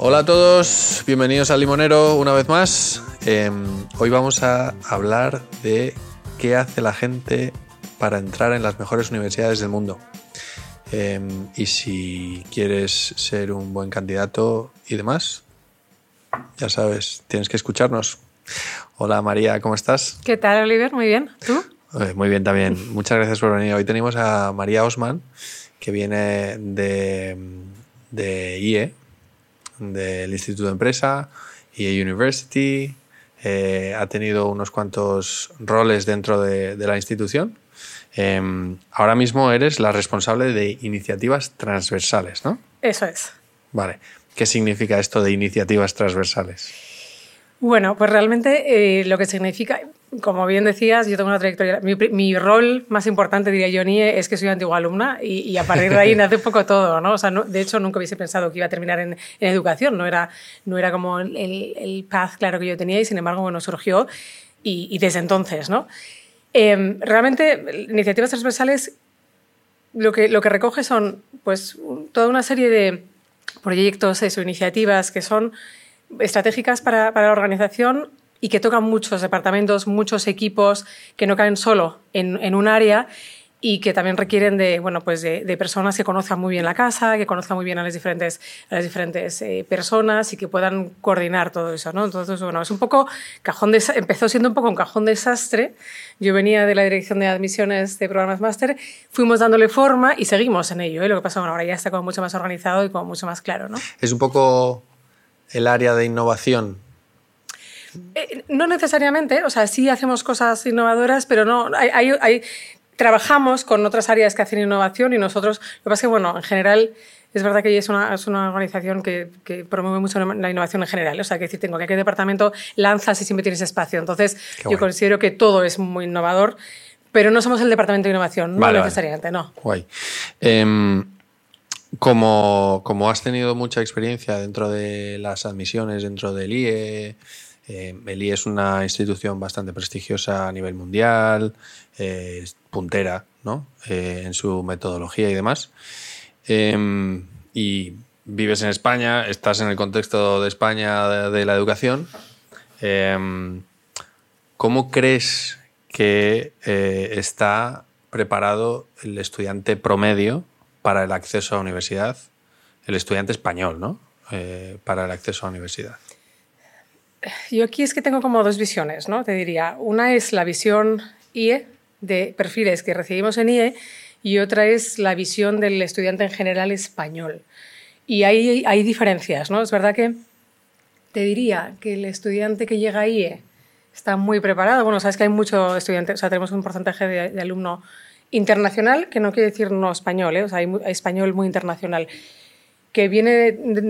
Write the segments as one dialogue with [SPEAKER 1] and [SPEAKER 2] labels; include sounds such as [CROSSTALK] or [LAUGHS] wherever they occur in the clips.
[SPEAKER 1] Hola a todos, bienvenidos al Limonero una vez más. Em, hoy vamos a hablar de qué hace la gente para entrar en las mejores universidades del mundo. Em, y si quieres ser un buen candidato y demás, ya sabes, tienes que escucharnos. Hola María, ¿cómo estás?
[SPEAKER 2] ¿Qué tal, Oliver? Muy bien. ¿Tú?
[SPEAKER 1] Eh, muy bien también. Muchas gracias por venir. Hoy tenemos a María Osman, que viene de, de IE, del Instituto de Empresa, IE University. Eh, ha tenido unos cuantos roles dentro de, de la institución. Eh, ahora mismo eres la responsable de iniciativas transversales, ¿no?
[SPEAKER 2] Eso es.
[SPEAKER 1] Vale. ¿Qué significa esto de iniciativas transversales?
[SPEAKER 2] Bueno, pues realmente eh, lo que significa, como bien decías, yo tengo una trayectoria. Mi, mi, rol más importante, diría yo, NIE, es que soy antigua alumna y, y, a partir de ahí [LAUGHS] nace un poco todo, ¿no? O sea, no, de hecho, nunca hubiese pensado que iba a terminar en, en educación, no era, no era como el, el, path claro que yo tenía y sin embargo, bueno, surgió y, y desde entonces, ¿no? Eh, realmente, iniciativas transversales lo que, lo que recoge son pues toda una serie de proyectos o iniciativas que son estratégicas para, para, la organización y que tocan muchos departamentos, muchos equipos que no caen solo en, en un área y que también requieren de, bueno, pues de, de, personas que conozcan muy bien la casa, que conozcan muy bien a las diferentes, a las diferentes eh, personas y que puedan coordinar todo eso. ¿no? Entonces, bueno, es un poco cajón de, empezó siendo un poco un cajón desastre. Yo venía de la dirección de admisiones de programas máster, fuimos dándole forma y seguimos en ello. ¿eh? Lo que pasa, bueno, ahora ya está como mucho más organizado y como mucho más claro. ¿no?
[SPEAKER 1] Es un poco el área de innovación
[SPEAKER 2] eh, no necesariamente, o sea, sí hacemos cosas innovadoras, pero no, hay, hay, hay, trabajamos con otras áreas que hacen innovación y nosotros, lo que pasa es que, bueno, en general, es verdad que es una, es una organización que, que, promueve mucho la innovación en general. O sea, que decir, tengo que qué departamento lanzas y siempre tienes espacio. Entonces, yo considero que todo es muy innovador, pero no somos el departamento de innovación, vale, no necesariamente, vale. no.
[SPEAKER 1] Guay. Eh, como, como has tenido mucha experiencia dentro de las admisiones, dentro del IE, eh, es una institución bastante prestigiosa a nivel mundial, eh, puntera ¿no? eh, en su metodología y demás. Em, y vives en España, estás en el contexto de España de, la educación. Em, ¿Cómo crees que eh, está preparado el estudiante promedio para el acceso a la universidad? El estudiante español, ¿no? Para el acceso a la universidad.
[SPEAKER 2] Yo aquí es que tengo como dos visiones, ¿no? Te diría, una es la visión IE de perfiles que recibimos en IE y otra es la visión del estudiante en general español. Y hay, hay diferencias, ¿no? Es verdad que te diría que el estudiante que llega a IE está muy preparado. Bueno, sabes que hay muchos estudiantes, o sea, tenemos un porcentaje de, de alumno internacional, que no quiere decir no español, ¿eh? o sea, hay, español muy internacional, que viene de,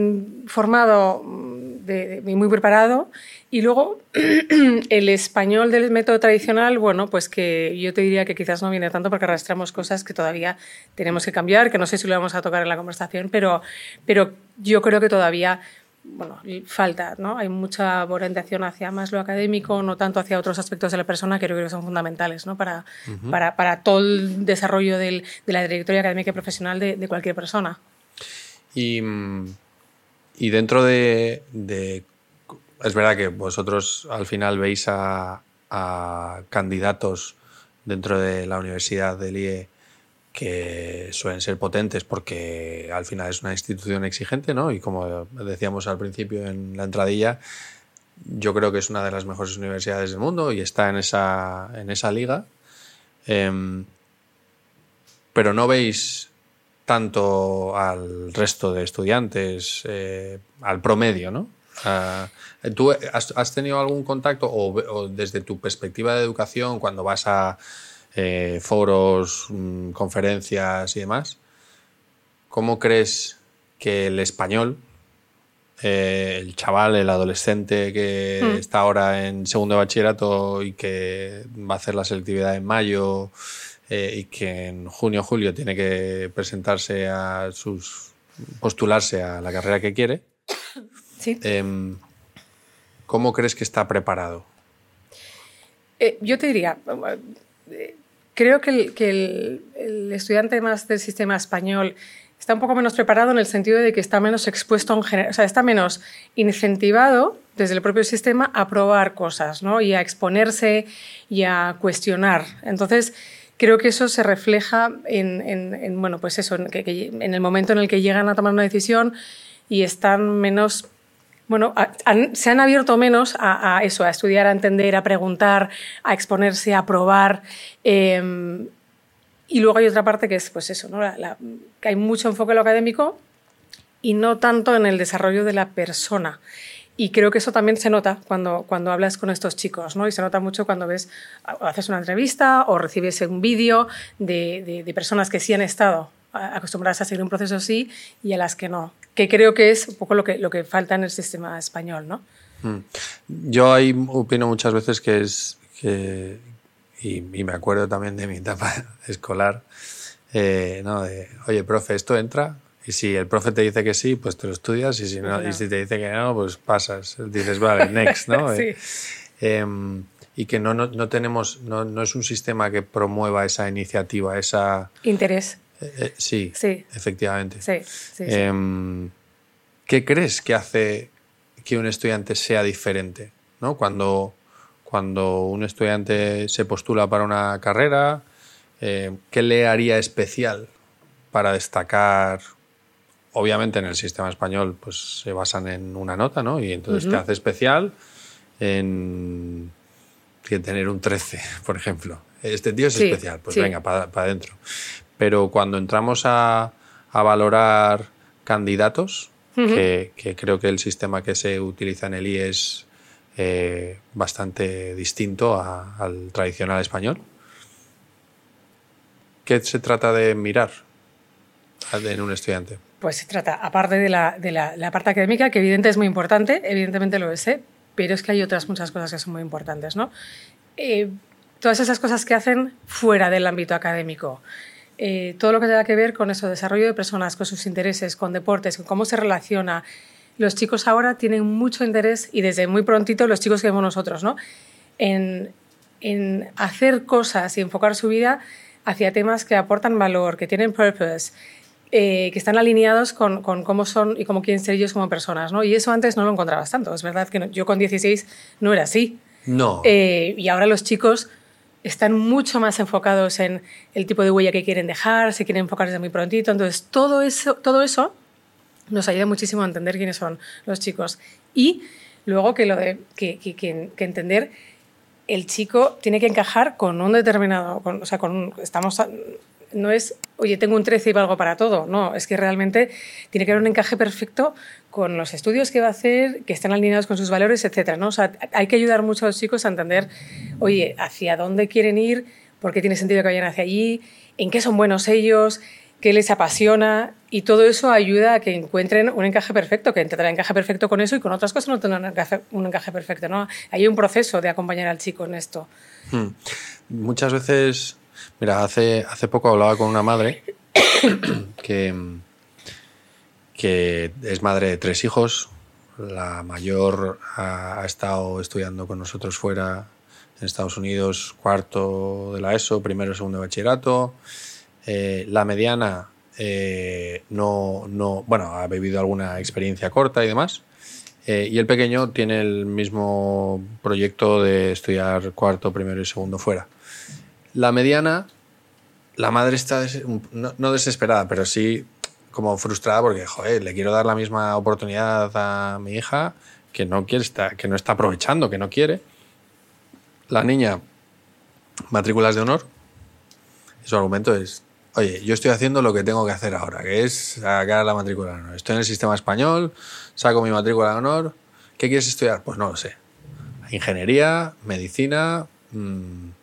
[SPEAKER 2] de, de, muy preparado y luego [CLEARS THROAT] el español del método tradicional, bueno, pues que yo te diría que quizás no viene tanto porque arrastramos cosas que todavía tenemos que cambiar, que no sé si lo vamos a tocar en la conversación, pero, pero yo creo que todavía bueno, falta, ¿no? Hay mucha orientación hacia más lo académico, no tanto hacia otros aspectos de la persona que creo que son fundamentales, ¿no? Para, uh -huh. para, para todo el desarrollo del, de la trayectoria académica y profesional de, de cualquier persona.
[SPEAKER 1] Y, y dentro de, Es verdad que vosotros al final veis a, candidatos dentro de la universidad del IE que suelen ser potentes porque al final es una institución exigente, ¿no? Y como decíamos al principio en la entradilla, yo creo que es una de las mejores universidades del mundo y está en esa, en esa liga. Eh, pero no veis tanto al resto de estudiantes, eh, al promedio, ¿no? Uh, ¿Tú has, has, tenido algún contacto o, o desde tu perspectiva de educación cuando vas a eh, foros, mmm, conferencias y demás. ¿Cómo crees que el español, eh, el chaval, el adolescente que mm. está ahora en segundo de bachillerato y que va a hacer la selectividad en mayo eh, y que en junio o julio tiene que presentarse a sus. postularse a la carrera que quiere? [COUGHS]
[SPEAKER 2] Sí.
[SPEAKER 1] ¿Cómo crees que está preparado?
[SPEAKER 2] Eh, yo te diría creo que, el, que el, el, estudiante más del sistema español está un poco menos preparado en el sentido de que está menos expuesto en general, o sea, está menos incentivado desde el propio sistema a probar cosas, ¿no? Y a exponerse y a cuestionar. Entonces, creo que eso se refleja en, bueno, pues eso, en, el momento en el que llegan a tomar una decisión y están menos, bueno, se han abierto menos a, eso, a estudiar, a entender, a preguntar, a exponerse, a probar. Em, y luego hay otra parte que es, pues eso, ¿no? que hay mucho enfoque en lo académico y no tanto en el desarrollo de la persona. Y creo que eso también se nota cuando, cuando hablas con estos chicos, ¿no? Y se nota mucho cuando ves, haces una entrevista o recibes un vídeo de, de, personas que sí han estado acostumbradas a seguir un proceso así y a las que no. Que creo que es un poco lo que, lo que falta en el sistema español, ¿no?
[SPEAKER 1] Mm. Yo ahí opino muchas veces que es que, y, me acuerdo también de mi etapa [LAUGHS] escolar, eh, ¿no? Oye, profe, ¿esto entra? Y si el profe te dice que sí, pues te lo estudias y si, no, y si te dice que no, pues pasas. Dices, vale, [LAUGHS] next, ¿no? sí. Em, y que no, no, tenemos, no, no, es un sistema que promueva esa iniciativa, esa...
[SPEAKER 2] Interés.
[SPEAKER 1] Eh, eh, sí, sí, efectivamente.
[SPEAKER 2] Sí, sí,
[SPEAKER 1] em, ¿Qué crees que hace que un estudiante sea diferente? ¿no? Cuando, cuando un estudiante se postula para una carrera, eh, ¿qué le haría especial para destacar obviamente en el sistema español pues se basan en una nota, ¿no? Y entonces te hace especial en, tener un 13, [LAUGHS] por ejemplo. Este tío es especial, pues venga, para adentro. Pero cuando entramos a, valorar candidatos, que, creo que el sistema que se utiliza en el I es eh, bastante distinto al tradicional español, ¿qué se trata de mirar en un estudiante?
[SPEAKER 2] Pues se trata, aparte de la, parte académica, que evidentemente es muy importante, evidentemente lo es, ¿eh? pero es que hay otras muchas cosas que son muy importantes. ¿no? Eh, todas esas cosas que hacen fuera del ámbito académico. Eh, todo lo que tenga que ver con eso, desarrollo de personas, con sus intereses, con deportes, con cómo se relaciona. Los chicos ahora tienen mucho interés, y desde muy prontito los chicos que vemos nosotros, ¿no? en, en hacer cosas y enfocar su vida hacia temas que aportan valor, que tienen purpose, eh, que están alineados con, con, cómo son y cómo quieren ser ellos como personas, ¿no? Y eso antes no lo encontrabas tanto. Es verdad que yo con 16 no era así.
[SPEAKER 1] No.
[SPEAKER 2] Eh, y ahora los chicos están mucho más enfocados en el tipo de huella que quieren dejar, se quieren enfocar desde muy prontito. Entonces, todo eso, todo eso nos ayuda muchísimo a entender quiénes son los chicos. Y luego que, lo de, que, que, que entender el chico tiene que encajar con un determinado, con, o sea, con, estamos no es, oye, tengo un 13 y valgo para todo. No, es que realmente tiene que haber un encaje perfecto con los estudios que va a hacer, que estén alineados con sus valores, etc. ¿no? Hay que ayudar mucho a los chicos a entender, oye, hacia dónde quieren ir, por qué tiene sentido que vayan hacia allí, en qué son buenos ellos, qué les apasiona y todo eso ayuda a que encuentren un encaje perfecto, que tendrán encaje perfecto con eso y con otras cosas no tendrán un encaje, perfecto. ¿no? Hay un proceso de acompañar al chico en esto.
[SPEAKER 1] Hmm. Muchas veces Mira, hace, hace poco hablaba con una madre [COUGHS] que, que es madre de tres hijos. La mayor ha, estado estudiando con nosotros fuera en Estados Unidos, cuarto de la ESO, primero y segundo de bachillerato. Eh, la mediana eh, no, no, bueno, ha vivido alguna experiencia corta y demás. Eh, y el pequeño tiene el mismo proyecto de estudiar cuarto, primero y segundo fuera. La mediana, la madre está no, desesperada, pero sí como frustrada porque, joder, le quiero dar la misma oportunidad a mi hija que no, quiere estar, que no está aprovechando, que no quiere. La niña, matrículas de honor, su argumento es, oye, yo estoy haciendo lo que tengo que hacer ahora, que es sacar la matrícula de honor. Estoy en el sistema español, saco mi matrícula de honor. ¿Qué quieres estudiar? Pues no lo sé. Ingeniería, medicina, mmm,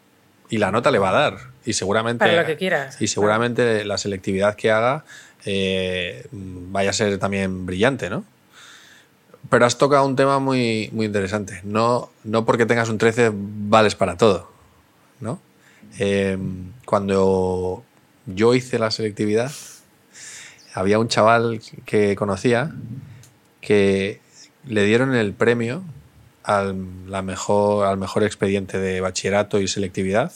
[SPEAKER 1] y la nota le va a dar. Y seguramente,
[SPEAKER 2] Para lo que quieras.
[SPEAKER 1] Y seguramente la selectividad que haga eh, vaya a ser también brillante, ¿no? Pero has tocado un tema muy, muy interesante. No, no porque tengas un 13 vales para todo, ¿no? Em, cuando yo hice la selectividad, había un chaval que conocía que le dieron el premio al, la mejor, al mejor expediente de bachillerato y selectividad.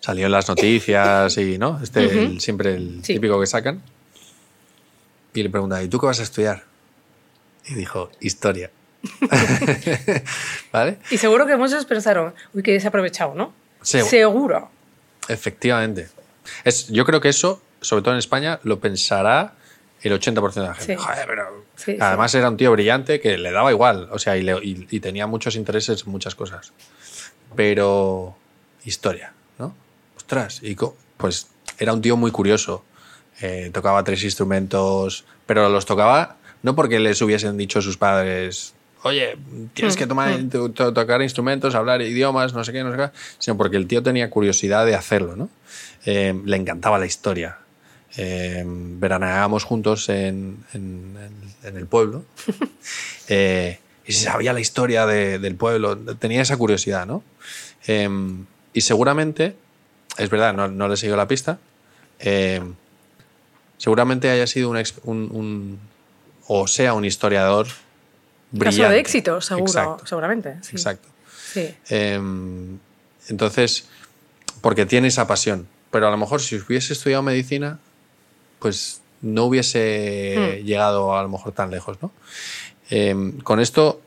[SPEAKER 1] salió en las noticias y, ¿no? Este, el- siempre el
[SPEAKER 2] Sí.
[SPEAKER 1] típico que sacan. Y le pregunta, ¿y tú qué vas a estudiar? Y dijo, historia. [LAUGHS] ¿Vale?
[SPEAKER 2] Y seguro que muchos pensaron, uy, que desaprovechado, ¿no? Seguro.
[SPEAKER 1] Efectivamente. Es, yo creo que eso, sobre todo en España, lo pensará el 80% de la gente.
[SPEAKER 2] Sí.
[SPEAKER 1] Joder, pero-
[SPEAKER 2] Sí,
[SPEAKER 1] Además era un tío brillante que le daba igual, o sea, y, le- y- y tenía muchos intereses en muchas cosas. Pero historia, ¿no? Ostras, y pues era un tío muy curioso. Eh, tocaba tres instrumentos, pero los tocaba no porque les hubiesen dicho sus padres, oye, tienes que tomar, to- to- tocar instrumentos, hablar idiomas, no sé qué, no sé qué, sino porque el tío tenía curiosidad de hacerlo, ¿no? Eh, le encantaba la historia. Eh, veraneábamos juntos en, en- en- en el pueblo [LAUGHS] eh, y se sabía la historia de- del pueblo, tenía esa curiosidad, ¿no? Eh, y seguramente, es verdad, no, no le siguió la pista, eh, seguramente haya sido un, un- un- o sea un historiador brillante.
[SPEAKER 2] Caso de éxito, seguro,
[SPEAKER 1] Exacto,
[SPEAKER 2] seguramente. Sí.
[SPEAKER 1] exacto.
[SPEAKER 2] Sí.
[SPEAKER 1] Entonces, porque tiene esa pasión. Pero a lo mejor si hubiese estudiado medicina, pues no hubiese
[SPEAKER 2] Hmm.
[SPEAKER 1] llegado a lo mejor tan lejos, ¿no? Eh, con esto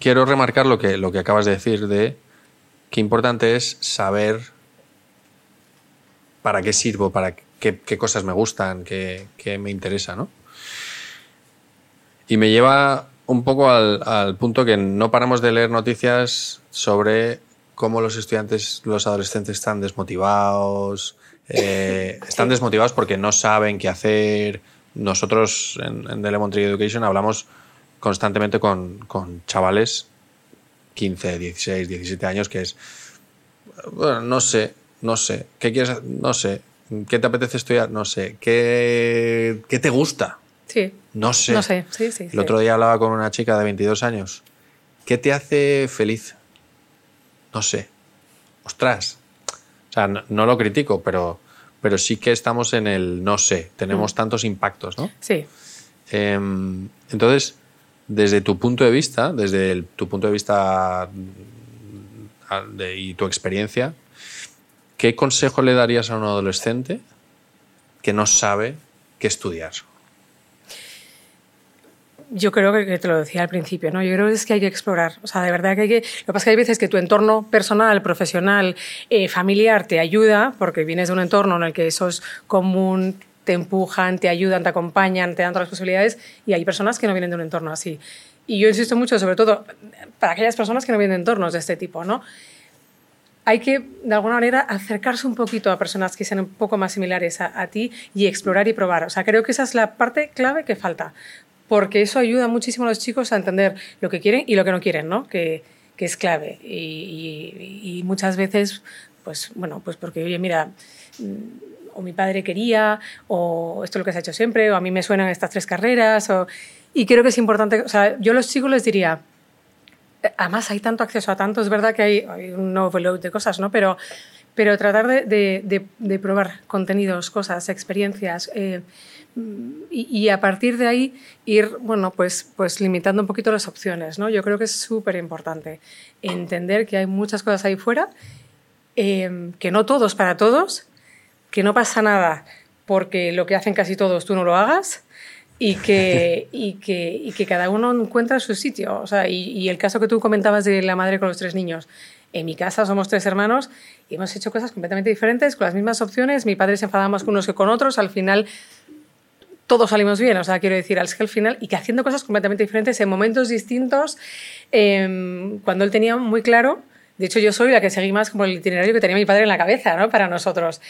[SPEAKER 1] quiero remarcar lo que, lo que acabas de decir de qué importante es saber para qué sirvo, para qué, qué cosas me gustan, qué, qué me interesa, ¿no? Y me lleva un poco al, al punto que no paramos de leer noticias sobre cómo los estudiantes, los adolescentes están desmotivados, eh, están desmotivados porque no saben qué hacer. Nosotros en, en The Lemon Tree Education hablamos constantemente con, con chavales 15, 16, 17 años que es, bueno, no sé, no sé, ¿qué quieres? No sé, ¿qué te apetece estudiar? No sé, ¿qué, qué te gusta?
[SPEAKER 2] Sí.
[SPEAKER 1] No sé.
[SPEAKER 2] No sé, sí, sí.
[SPEAKER 1] El
[SPEAKER 2] sí.
[SPEAKER 1] otro día hablaba con una chica de 22 años. ¿Qué te hace feliz? No sé. Ostras. Sea, no, no lo critico, pero, pero sí que estamos en el no sé. Tenemos
[SPEAKER 2] Mm.
[SPEAKER 1] tantos impactos, ¿no?
[SPEAKER 2] Sí.
[SPEAKER 1] Em, entonces, desde tu punto de vista, desde el- tu punto de vista de- y tu experiencia, ¿qué consejo le darías a un adolescente que no sabe qué estudiar?
[SPEAKER 2] Yo creo que, te lo decía al principio, ¿no? Yo creo que es que hay que explorar. O sea, de verdad que hay que. Lo que pasa es que hay veces que tu entorno personal, profesional, eh, familiar te ayuda, porque vienes de un entorno en el que eso es común, te empujan, te ayudan, te acompañan, te dan todas las posibilidades, y hay personas que no vienen de un entorno así. Y yo insisto mucho, sobre todo, para aquellas personas que no vienen de entornos de este tipo, ¿no? hay que, de alguna manera, acercarse un poquito a personas que sean un poco más similares a, a ti y explorar y probar. O sea, creo que esa es la parte clave que falta, porque eso ayuda muchísimo a los chicos a entender lo que quieren y lo que no quieren, ¿no? Que, que es clave. Y, y- y muchas veces, pues, bueno, pues porque, oye, mira, mm, o mi padre quería, o esto es lo que se ha hecho siempre, o a mí me suenan estas tres carreras, o... y creo que es importante, o sea, yo a los chicos les diría, además hay tanto acceso a tanto, es verdad que hay, hay un overload de cosas, ¿no? Pero, pero tratar de, de- de- de probar contenidos, cosas, experiencias, eh, y, y a partir de ahí ir, bueno, pues, pues limitando un poquito las opciones, ¿no? Yo creo que es súper importante entender que hay muchas cosas ahí fuera, eh, que no todos para todos, que no pasa nada porque lo que hacen casi todos tú no lo hagas y que, [LAUGHS] y que, y que cada uno encuentra su sitio. O sea, y, y el caso que tú comentabas de la madre con los tres niños. En mi casa somos tres hermanos y hemos hecho cosas completamente diferentes, con las mismas opciones. Mi padre se enfadaba más con unos que con otros. Al final todos salimos bien, o sea, quiero decir, al, al final, y que haciendo cosas completamente diferentes en momentos distintos, eh, cuando él tenía muy claro, de hecho yo soy la que seguí más como el itinerario que tenía mi padre en la cabeza, ¿no? Para nosotros.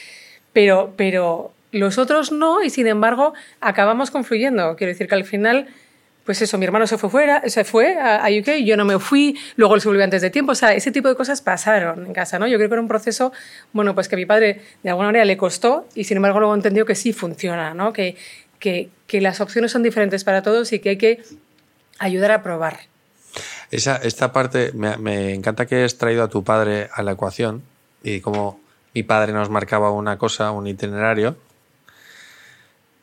[SPEAKER 2] Pero, pero los otros no, y sin embargo acabamos confluyendo. Quiero decir que al final, pues eso, mi hermano se fue fuera, se fue a, UK, yo no me fui, luego él se volvió antes de tiempo, o sea, ese tipo de cosas pasaron en casa, ¿no? Yo creo que era un proceso, bueno, pues que a mi padre de alguna manera le costó y sin embargo luego entendió que sí funciona, ¿no? Que, que, que las opciones son diferentes para todos y que hay que ayudar a probar.
[SPEAKER 1] Esa, esta parte, me, encanta que hayas traído a tu padre a la ecuación y como mi padre nos marcaba una cosa, un itinerario.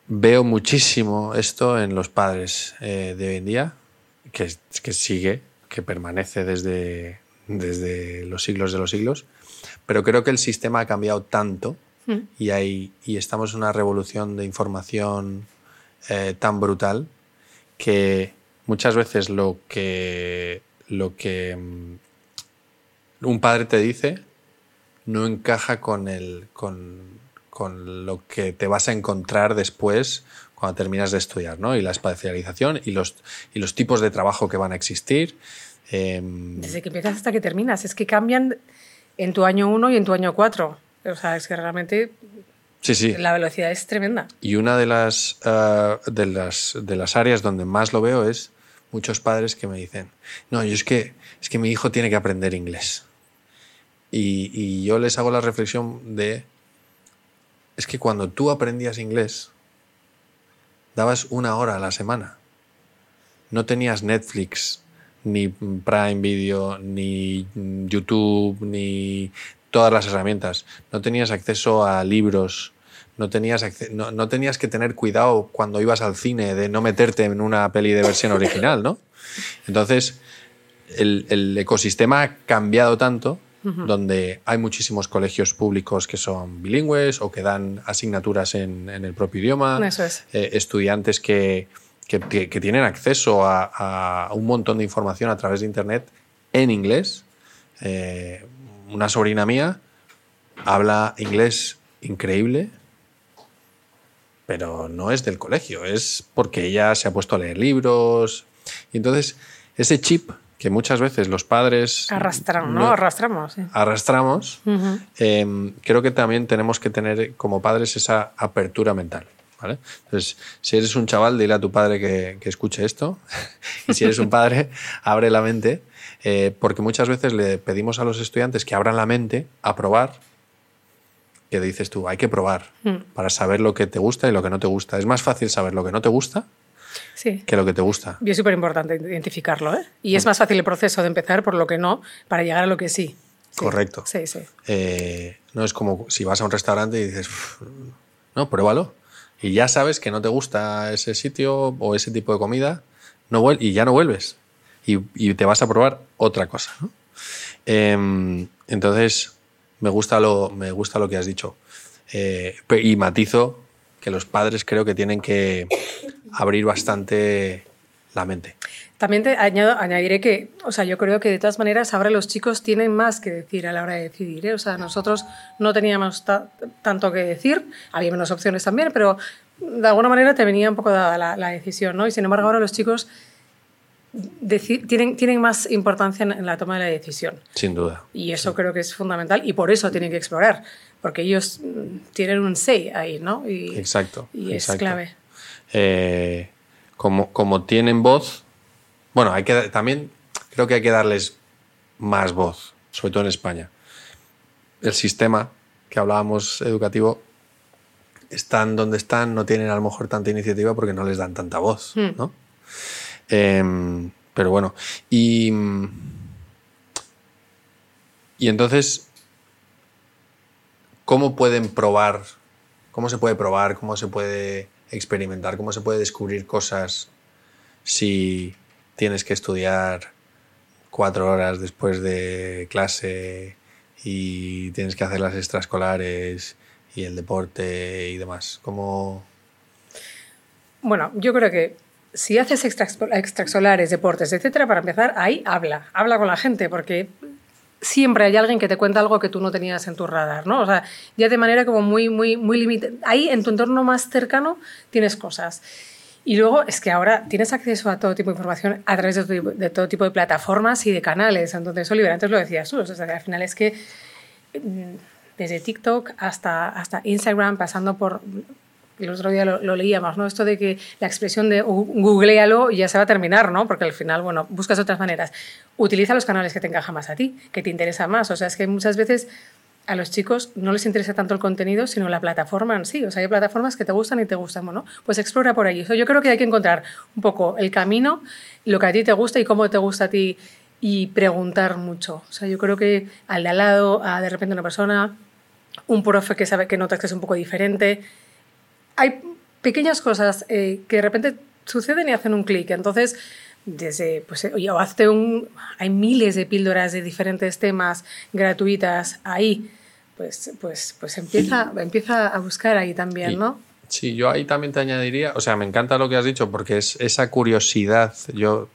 [SPEAKER 1] Veo muchísimo esto en los padres eh, de hoy en día, que, que sigue, que permanece desde, desde los siglos de los siglos, pero creo que el sistema ha cambiado tanto
[SPEAKER 2] Mm.
[SPEAKER 1] y, hay, y estamos en una revolución de información eh, tan brutal que muchas veces lo que, lo que mm, un padre te dice no encaja con, el, con, con lo que te vas a encontrar después cuando terminas de estudiar, ¿no? Y la especialización y los, y los tipos de trabajo que van a existir. Em,
[SPEAKER 2] Desde que empiezas hasta que terminas. Es que cambian en tu año 1 y en tu año 4. O sea, es que realmente
[SPEAKER 1] sí, sí.
[SPEAKER 2] la velocidad es tremenda.
[SPEAKER 1] Y una de las, ah, de, las, de las áreas donde más lo veo es muchos padres que me dicen, no, yo es que, es que mi hijo tiene que aprender inglés. Y, y yo les hago la reflexión de, es que cuando tú aprendías inglés, dabas una hora a la semana. No tenías Netflix, ni Prime Video, ni YouTube, ni todas las herramientas. No tenías acceso a libros, no tenías, que tener cuidado cuando ibas al cine de no meterte en una peli de versión original, ¿no? Entonces, el ecosistema ha cambiado tanto, donde hay muchísimos colegios públicos que son bilingües o que dan asignaturas en, en el propio idioma,
[SPEAKER 2] Eso es.
[SPEAKER 1] eh, estudiantes que, que- que- que tienen acceso a, a un montón de información a través de Internet en inglés. Eh, una sobrina mía habla inglés increíble, pero no es del colegio, es porque ella se ha puesto a leer libros. Y entonces, ese chip que muchas veces los padres
[SPEAKER 2] Arrastran, ¿no?
[SPEAKER 1] no-
[SPEAKER 2] Arrastramos. sí.
[SPEAKER 1] arrastramos, eh, creo que también tenemos que tener como padres esa apertura mental. ¿vale? Entonces, si eres un chaval, dile a tu padre que, que escuche esto. [LAUGHS] y si eres un padre, [LAUGHS] abre la mente, eh, porque muchas veces le pedimos a los estudiantes que abran la mente a probar. Que dices tú, hay que probar
[SPEAKER 2] Mm.
[SPEAKER 1] para saber lo que te gusta y lo que no te gusta. Es más fácil saber lo que no te gusta
[SPEAKER 2] Sí.
[SPEAKER 1] que lo que te gusta.
[SPEAKER 2] Y es súper importante identificarlo, ¿eh? Y es más fácil el proceso de empezar por lo que no para llegar a lo que sí. Sí.
[SPEAKER 1] Correcto.
[SPEAKER 2] Sí, sí.
[SPEAKER 1] Eh, no es como si vas a un restaurante y dices, "Uf, no, pruébalo. Y ya sabes que no te gusta ese sitio o ese tipo de comida no y ya no vuelves. Y, y te vas a probar otra cosa. ¿no? Em, entonces, me gusta, lo, me gusta lo que has dicho. Eh, y matizo que los padres creo que tienen que abrir bastante la mente.
[SPEAKER 2] También te añado, añadiré que, o sea, yo creo que de todas maneras ahora los chicos tienen más que decir a la hora de decidir. ¿eh? O sea, nosotros no teníamos ta- tanto que decir, había menos opciones también, pero de alguna manera te venía un poco dada la, la decisión, ¿no? Y sin embargo ahora los chicos tienen, tienen más importancia en, en la toma de la decisión.
[SPEAKER 1] Sin duda.
[SPEAKER 2] Y eso creo que es fundamental y por eso tienen que explorar, porque ellos mm, tienen un say ahí, ¿no? Y,
[SPEAKER 1] Exacto.
[SPEAKER 2] y es clave.
[SPEAKER 1] Eh, como, como tienen voz, bueno, hay que también creo que hay que darles más voz, sobre todo en España. El sistema que hablábamos educativo están donde están, no tienen a lo mejor tanta iniciativa porque no les dan tanta voz,
[SPEAKER 2] Hmm.
[SPEAKER 1] ¿no? Em, pero bueno, y, y entonces, ¿cómo pueden probar? ¿Cómo se puede probar? ¿Cómo se puede experimentar? ¿Cómo se puede descubrir cosas si tienes que estudiar cuatro horas después de clase y tienes que hacer las extraescolares y el deporte y demás? ¿Cómo...?
[SPEAKER 2] Bueno, yo creo que si haces extra- extraescolares, deportes, etcétera, para empezar, ahí habla, habla con la gente, porque siempre hay alguien que te cuenta algo que tú no tenías en tu radar, ¿no? O sea, ya de manera como muy, muy, muy limitada. Ahí, en tu entorno más cercano, tienes cosas. Y luego es que ahora tienes acceso a todo tipo de información a través de todo, tipo- de plataformas y de canales. Entonces, Oliver, antes lo decías tú, o sea, al final es que mm, desde TikTok hasta, hasta Instagram, pasando por... El otro día lo, lo leíamos, ¿no? Esto de que la expresión de "gu- googlealo ya se va a terminar, ¿no? Porque al final, bueno, buscas otras maneras. Utiliza los canales que te encajan más a ti, que te interesa más. O sea, es que muchas veces a los chicos no les interesa tanto el contenido, sino la plataforma en sí. O sea, hay plataformas que te gustan y te gustan, ¿no? Pues explora por ahí. Eso yo creo que hay que encontrar un poco el camino, lo que a ti te gusta y cómo te gusta a ti y preguntar mucho. O sea, yo creo que al de al lado, a de repente una persona, un profe que sabe que notas que es un poco diferente. Hay pequeñas cosas eh, que de repente suceden y hacen un clic. Entonces, desde, pues, oye, o hazte un, hay miles de píldoras de diferentes temas gratuitas ahí, pues, pues, pues empieza, empieza a buscar ahí también, ¿no?
[SPEAKER 1] Sí, yo ahí también te añadiría, o sea, me encanta lo que has dicho porque es esa curiosidad, yo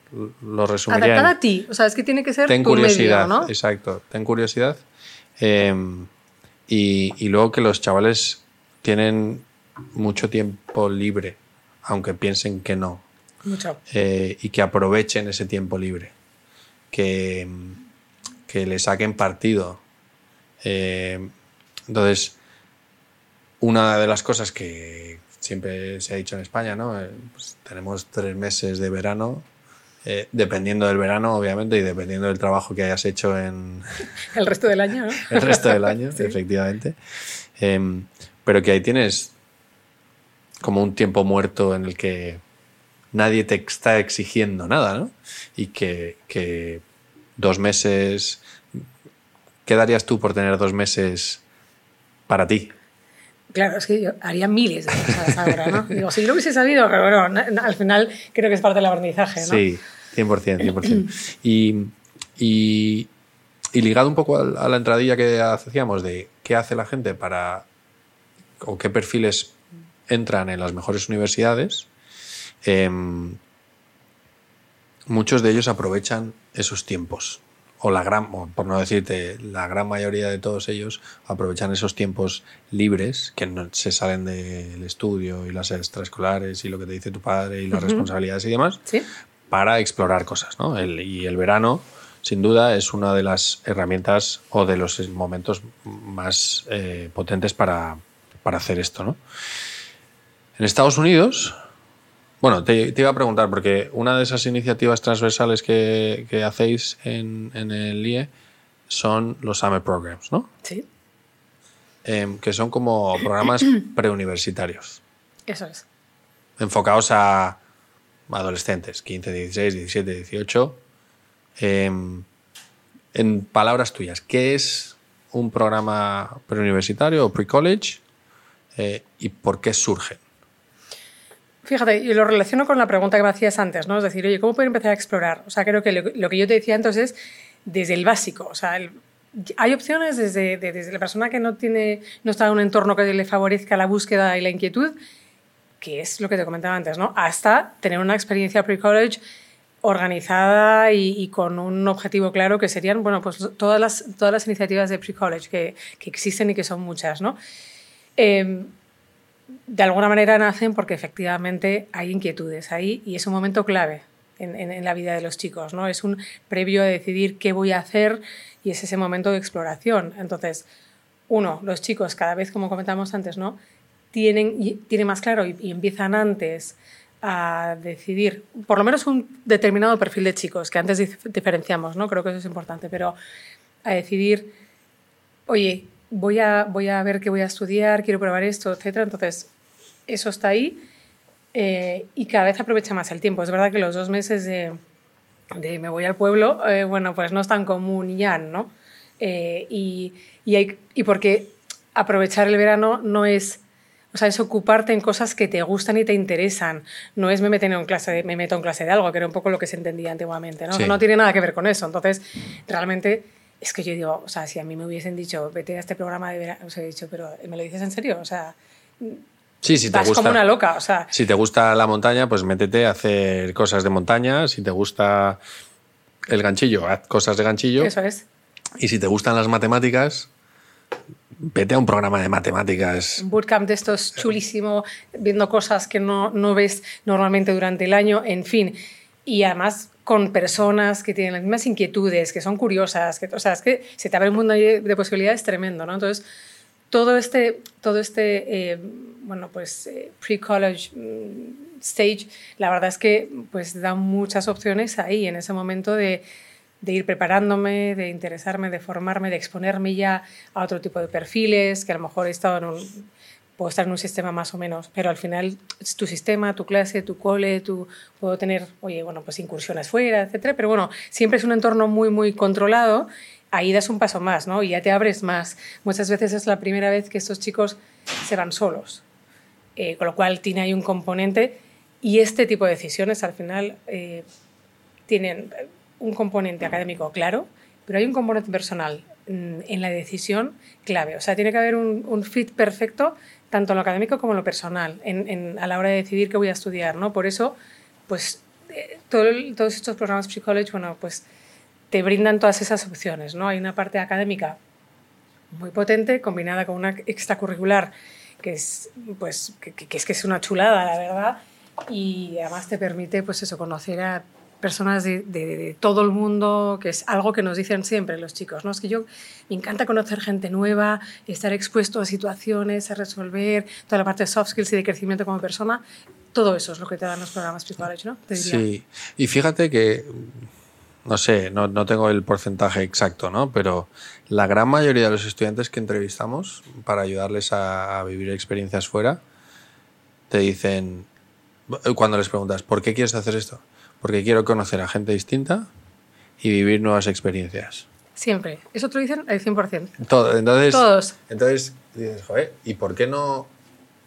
[SPEAKER 1] lo resumiría.
[SPEAKER 2] Adaptada a ti, o sea, es que tiene que ser
[SPEAKER 1] ten
[SPEAKER 2] tu
[SPEAKER 1] curiosidad,
[SPEAKER 2] medio, ¿no?
[SPEAKER 1] exacto, ten curiosidad. Eh, y, y luego que los chavales tienen mucho tiempo libre, aunque piensen que no,
[SPEAKER 2] Mucho.
[SPEAKER 1] eh, y que aprovechen ese tiempo libre, que, que le saquen partido. Eh, entonces, una de las cosas que siempre se ha dicho en España, ¿no? Eh, pues tenemos tres meses de verano, eh, dependiendo del verano, obviamente, y dependiendo del trabajo que hayas hecho en,
[SPEAKER 2] El resto del año, ¿no?
[SPEAKER 1] el resto del año, [LAUGHS]
[SPEAKER 2] Sí.
[SPEAKER 1] efectivamente. Em, pero que ahí tienes como un tiempo muerto en el que nadie te está exigiendo nada, ¿no? Y que, que dos meses... ¿Qué darías tú por tener dos meses para ti?
[SPEAKER 2] Claro, es que yo haría miles de cosas ahora, ¿no? [LAUGHS] Digo, si yo lo hubiese sabido, pero bueno, na- na- al final creo que es parte del aprendizaje, ¿no?
[SPEAKER 1] Sí, 100%, 100%. y, y, y ligado un poco a la entradilla que hacíamos de qué hace la gente para, o qué perfiles entran en las mejores universidades, em, muchos de ellos aprovechan esos tiempos. O la gran, por no decirte, la gran mayoría de todos ellos aprovechan esos tiempos libres que no se salen del estudio y las extraescolares y lo que te dice tu padre y las responsabilidades y demás
[SPEAKER 2] ¿Sí?
[SPEAKER 1] para explorar cosas. ¿no? El- y el verano, sin duda, es una de las herramientas o de los momentos más eh, potentes para, para hacer esto. ¿no? En Estados Unidos, bueno, te, te iba a preguntar, porque una de esas iniciativas transversales que, que hacéis en, en el IE son los Summer Programs, ¿no?
[SPEAKER 2] Sí,
[SPEAKER 1] Em, que son como programas [CLEARS THROAT] preuniversitarios
[SPEAKER 2] eso es.
[SPEAKER 1] enfocados a adolescentes, 15, 16, 17, 18. Em, en palabras tuyas, ¿qué es un programa preuniversitario o pre-college eh, y por qué surgen?
[SPEAKER 2] Fíjate, y lo relaciono con la pregunta que me hacías antes, ¿no? Es decir, oye, ¿cómo puedo empezar a explorar? O sea, creo que lo, lo que yo te decía entonces es desde el básico. O sea, el- hay opciones desde, de- desde la persona que no, tiene, no está en un entorno que le favorezca la búsqueda y la inquietud, que es lo que te comentaba antes, ¿no? Hasta tener una experiencia pre-college organizada y, y con un objetivo claro que serían, bueno, pues todas las, todas las iniciativas de pre-college que, que existen y que son muchas, ¿no? Eh, de alguna manera nacen porque efectivamente hay inquietudes ahí y es un momento clave en, en- la vida de los chicos, ¿no? Es un previo a decidir qué voy a hacer y es ese momento de exploración. Entonces, uno, los chicos cada vez, como comentamos antes, ¿no? Tienen, tienen más claro y, y empiezan antes a decidir, por lo menos un determinado perfil de chicos, que antes dif- diferenciamos, ¿no? Creo que eso es importante, pero a decidir oye, voy a, voy a ver qué voy a estudiar, quiero probar esto, etc. Entonces, eso está ahí eh, y cada vez aprovecha más el tiempo. Es verdad que los dos meses de, de me voy al pueblo, eh, bueno, pues no es tan común ya, ¿no? Eh, y, y, hay, y porque aprovechar el verano no es... O sea, es ocuparte en cosas que te gustan y te interesan. No es me, meten en clase de, me meto en clase de algo, que era un poco lo que se entendía antiguamente. ¿no?
[SPEAKER 1] Sí.
[SPEAKER 2] no tiene nada que ver con eso. Entonces, realmente es que yo digo, o sea, si a mí me hubiesen dicho, vete a este programa de verano, os he dicho, pero ¿me lo dices en serio? O sea,
[SPEAKER 1] Sí, si te
[SPEAKER 2] vas
[SPEAKER 1] gusta.
[SPEAKER 2] como una loca, o sea,
[SPEAKER 1] Si te gusta la montaña, pues métete a hacer cosas de montaña. Si te gusta el ganchillo, haz cosas de ganchillo.
[SPEAKER 2] eso es.
[SPEAKER 1] Y si te gustan las matemáticas, vete a un programa de matemáticas.
[SPEAKER 2] Un bootcamp de estos chulísimo, viendo cosas que no, no ves normalmente durante el año, en fin. Y además con personas que tienen las mismas inquietudes, que son curiosas, que, o sea, es que se te abre un mundo de posibilidades tremendo, ¿no? Entonces, todo este, todo este eh, bueno, pues, eh, pre-college mm, stage, la verdad es que pues, da muchas opciones ahí, en ese momento de, de ir preparándome, de interesarme, de formarme, de exponerme ya a otro tipo de perfiles, que a lo mejor he estado en un, puedo estar en un sistema más o menos, pero al final es tu sistema, tu clase, tu cole, tu, puedo tener, oye, bueno, pues incursiones fuera, etcétera, pero bueno, siempre es un entorno muy, muy controlado, ahí das un paso más, ¿no? Y ya te abres más. Muchas veces es la primera vez que estos chicos se van solos, eh, con lo cual tiene ahí un componente y este tipo de decisiones al final... Eh, tienen un componente académico claro, pero hay un componente personal mm, en la decisión clave. O sea, tiene que haber un, fit perfecto tanto en lo académico como en lo personal, a la hora de decidir qué voy a estudiar, ¿no? Por eso, pues, eh, todos estos programas Psychology, bueno, pues te brindan todas esas opciones, ¿no? Hay una parte académica muy potente combinada con una extracurricular que es, pues, que, es que es una chulada, la verdad, y además te permite, pues eso, conocer a personas de, todo el mundo, que es algo que nos dicen siempre los chicos, ¿no? Es que yo me encanta conocer gente nueva, estar expuesto a situaciones, a resolver, toda la parte de soft skills y de crecimiento como persona, todo eso es lo que te dan los programas Psychology, ¿no?
[SPEAKER 1] Sí, y fíjate que, no sé, no, no, tengo el porcentaje exacto, ¿no? Pero la gran mayoría de los estudiantes que entrevistamos para ayudarles a vivir experiencias fuera, te dicen, cuando les preguntas, ¿por qué quieres hacer esto? Porque quiero conocer a gente distinta y vivir nuevas experiencias.
[SPEAKER 2] Siempre. Eso te lo dicen al 100%.
[SPEAKER 1] Todo. Entonces, Todos. Entonces dices, joder, ¿y por qué no,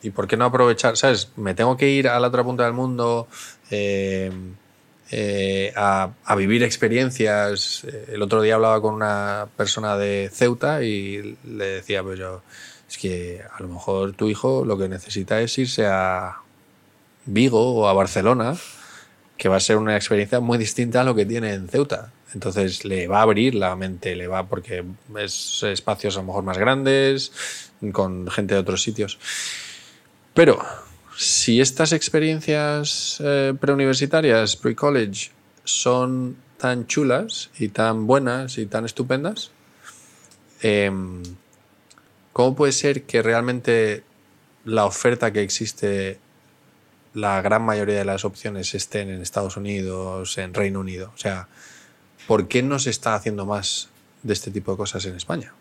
[SPEAKER 1] y por qué no aprovechar? ¿Sabes? Me tengo que ir a la otra punta del mundo eh, eh, a, a, vivir experiencias. El otro día hablaba con una persona de Ceuta y le decía, pues yo, es que a lo mejor tu hijo lo que necesita es irse a Vigo o a Barcelona que va a ser una experiencia muy distinta a lo que tiene en Ceuta. Entonces le va a abrir la mente, le va porque es espacios a lo mejor más grandes, con gente de otros sitios. Pero si estas experiencias eh, preuniversitarias, pre-college, son tan chulas y tan buenas y tan estupendas, em, ¿cómo puede ser que realmente la oferta que existe la gran mayoría de las opciones estén en Estados Unidos, en Reino Unido. O sea, ¿por qué no se está haciendo más de este tipo de cosas en España?